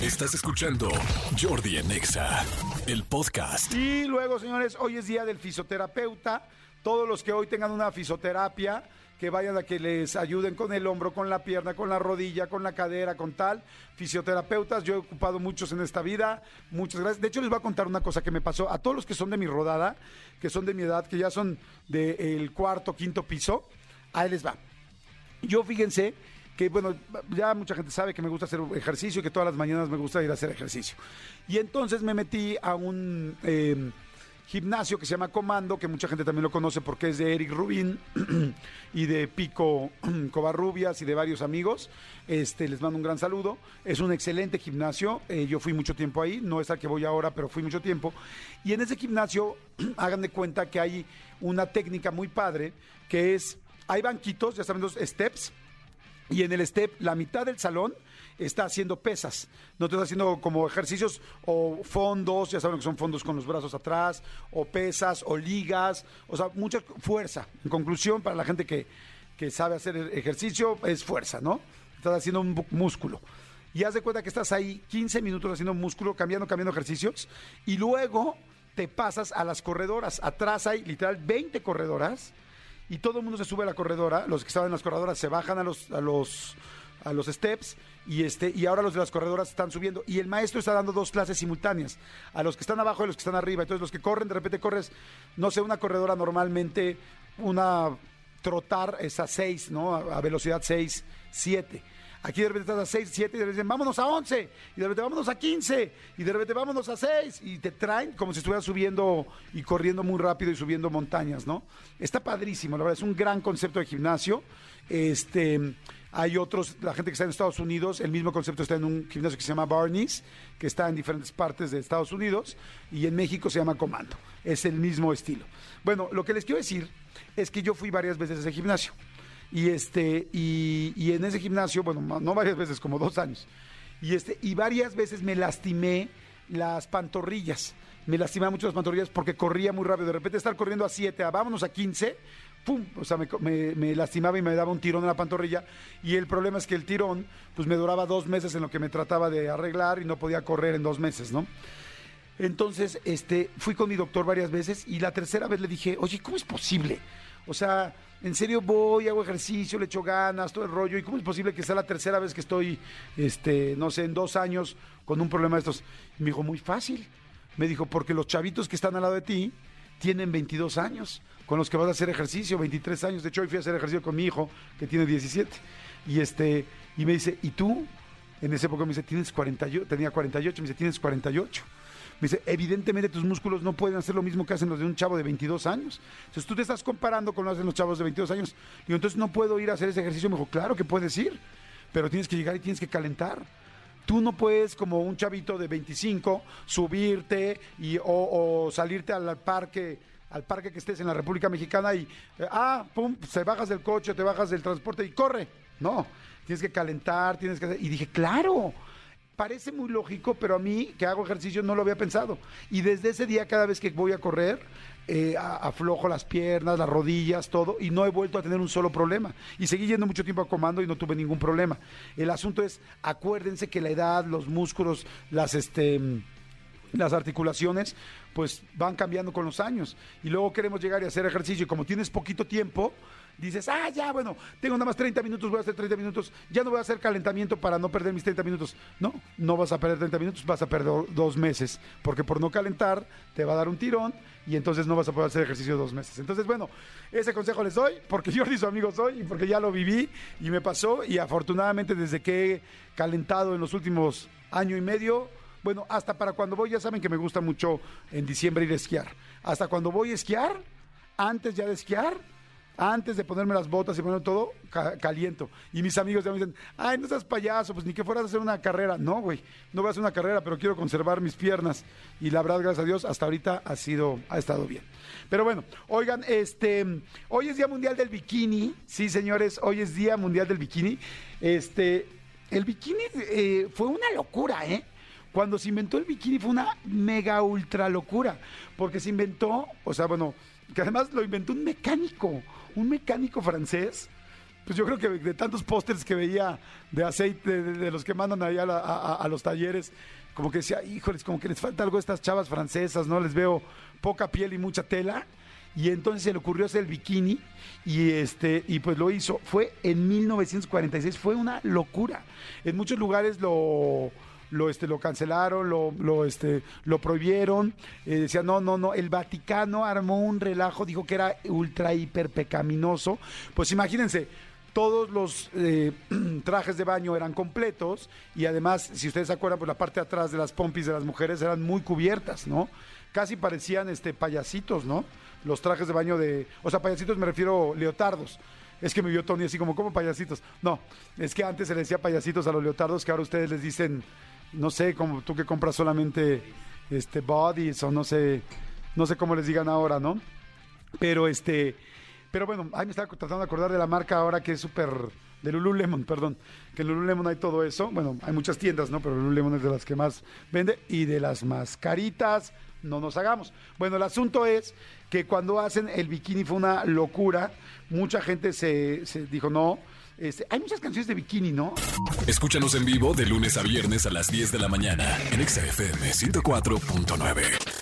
Estás escuchando Jordi en Exa, el podcast. Y luego, señores, hoy es día del fisioterapeuta. Todos los que hoy tengan una fisioterapia, que vayan a que les ayuden con el hombro, con la pierna, con la rodilla, con la cadera, con tal. Fisioterapeutas, yo he ocupado muchos en esta vida. Muchas gracias. De hecho, les voy a contar una cosa que me pasó a todos los que son de mi rodada, que son de mi edad, que ya son del cuarto, quinto piso. Ahí les va. Yo fíjense que bueno, ya mucha gente sabe que me gusta hacer ejercicio y que todas las mañanas me gusta ir a hacer ejercicio. Y entonces me metí a un eh, gimnasio que se llama Comando, que mucha gente también lo conoce porque es de Eric Rubin y de Pico Covarrubias y de varios amigos. Este, les mando un gran saludo. Es un excelente gimnasio. eh, yo fui mucho tiempo ahí, no es al que voy ahora, pero fui mucho tiempo. Y en ese gimnasio, hagan de cuenta que hay una técnica muy padre que es, hay banquitos, ya saben, los steps y en el step, la mitad del salón está haciendo pesas. No te está haciendo como ejercicios o fondos, ya saben que son fondos con los brazos atrás, o pesas, o ligas, o sea, mucha fuerza. En conclusión, para la gente que, que sabe hacer ejercicio, es fuerza, ¿no? Estás haciendo un músculo. Y haz de cuenta que estás ahí 15 minutos haciendo músculo, cambiando, cambiando ejercicios, y luego te pasas a las corredoras. Atrás hay literal 20 corredoras y todo el mundo se sube a la corredora, los que estaban en las corredoras se bajan a los a los a los steps y este y ahora los de las corredoras están subiendo y el maestro está dando dos clases simultáneas a los que están abajo y a los que están arriba. Entonces los que corren de repente corres no sé, una corredora normalmente una trotar es a 6, ¿no? A, velocidad 6, 7. Aquí de repente estás a 6, 7 y de repente dicen, vámonos a 11, y de repente vámonos a 15, y de repente vámonos a 6, y te traen como si estuvieras subiendo y corriendo muy rápido y subiendo montañas, ¿no? Está padrísimo, la verdad, es un gran concepto de gimnasio. Este, hay otros, la gente que está en Estados Unidos, el mismo concepto está en un gimnasio que se llama Barney's, que está en diferentes partes de Estados Unidos, y en México se llama Comando. Es el mismo estilo. Bueno, lo que les quiero decir es que yo fui varias veces a ese gimnasio. Y este, y, y en ese gimnasio, bueno, no varias veces, como dos años. Y este, y varias veces me lastimé las pantorrillas. Me lastimaba mucho las pantorrillas porque corría muy rápido. De repente estar corriendo a 7, a vámonos a 15, ¡pum! O sea, me, me- me lastimaba y me daba un tirón en la pantorrilla. Y el problema es que el tirón, pues me duraba dos meses en lo que me trataba de arreglar y no podía correr en dos meses, ¿no? Entonces, este, fui con mi doctor varias veces y la tercera vez le dije, oye, ¿cómo es posible? O sea, en serio voy, hago ejercicio, le echo ganas, todo el rollo, ¿y cómo es posible que sea la tercera vez que estoy, este, no sé, en dos años con un problema de estos? Me dijo, muy fácil. Me dijo, porque los chavitos que están al lado de ti tienen 22 años, con los que vas a hacer ejercicio, 23 años. De hecho, hoy fui a hacer ejercicio con mi hijo, que tiene 17. Y este, y me dice, ¿y tú? En esa época me dice, tienes 48, tenía 48, me dice, tienes 48. Me dice, evidentemente tus músculos no pueden hacer lo mismo que hacen los de un chavo de 22 años. Entonces tú te estás comparando con lo que hacen los chavos de 22 años. Digo, entonces no puedo ir a hacer ese ejercicio. Me dijo, claro que puedes ir, pero tienes que llegar y tienes que calentar. Tú no puedes, como un chavito de 25, subirte y, o, salirte al parque al parque que estés en la República Mexicana y, ah, pum, te bajas del coche, te bajas del transporte y corre. No, tienes que calentar, tienes que. Y dije, claro, parece muy lógico, pero a mí que hago ejercicio no lo había pensado. Y desde ese día, cada vez que voy a correr, eh, aflojo las piernas, las rodillas, todo, y no he vuelto a tener un solo problema. Y seguí yendo mucho tiempo a comando y no tuve ningún problema. El asunto es, acuérdense que la edad, los músculos, las este las articulaciones pues van cambiando con los años y luego queremos llegar y hacer ejercicio y como tienes poquito tiempo dices, ah, ya, bueno, tengo nada más 30 minutos, voy a hacer 30 minutos, ya no voy a hacer calentamiento para no perder mis 30 minutos. No, no vas a perder 30 minutos, vas a perder dos meses, porque por no calentar te va a dar un tirón y entonces no vas a poder hacer ejercicio dos meses. Entonces, bueno, ese consejo les doy, porque Jordi su amigo soy y porque ya lo viví y me pasó y afortunadamente desde que he calentado en los últimos año y medio, bueno, hasta para cuando voy, ya saben que me gusta mucho en diciembre ir a esquiar. Hasta cuando voy a esquiar, antes ya de esquiar, Antes de ponerme las botas y ponerme todo, ca- caliento. Y mis amigos ya me dicen, ay, no seas payaso, pues ni que fueras a hacer una carrera. No, güey, no voy a hacer una carrera, pero quiero conservar mis piernas. Y la verdad, gracias a Dios, hasta ahorita ha sido, ha estado bien. Pero bueno, oigan, este, hoy es Día Mundial del Bikini. Sí, señores, hoy es Día Mundial del Bikini. Este, el bikini eh, fue una locura, ¿eh? Cuando se inventó el bikini fue una mega ultra locura, porque se inventó, o sea, bueno, que además lo inventó un mecánico, un mecánico francés. Pues yo creo que de tantos pósters que veía de aceite, de, los que mandan allá a los talleres, como que decía, híjoles, como que les falta algo a estas chavas francesas, ¿no? Les veo poca piel y mucha tela. Y entonces se le ocurrió hacer el bikini y este y pues lo hizo. Fue en 1946, fue una locura. En muchos lugares lo lo este lo cancelaron, lo lo este lo prohibieron, eh, decían no, no, no, el Vaticano armó un relajo, dijo que era ultra hiper pecaminoso. Pues imagínense, todos los eh, trajes de baño eran completos y además, si ustedes se acuerdan, pues la parte de atrás de las pompis de las mujeres eran muy cubiertas, ¿no? Casi parecían este payasitos, ¿no? Los trajes de baño de, o sea, payasitos me refiero leotardos. Es que me vio Tony así como, ¿cómo payasitos? No, es que antes se le decía payasitos a los leotardos, que ahora ustedes les dicen, no sé, como tú que compras solamente este bodies o no sé, no sé cómo les digan ahora, ¿no? Pero este, pero bueno, ahí me estaba tratando de acordar de la marca ahora que es súper de Lululemon, perdón, que en Lululemon hay todo eso. Bueno, hay muchas tiendas, ¿no? Pero Lululemon es de las que más vende y de las más caritas, no nos hagamos. Bueno, el asunto es que cuando hacen el bikini fue una locura. Mucha gente se, se dijo, no. Este, hay muchas canciones de bikini, ¿no? Escúchanos en vivo de lunes a viernes a las 10 de la mañana en Exa FM 104.9.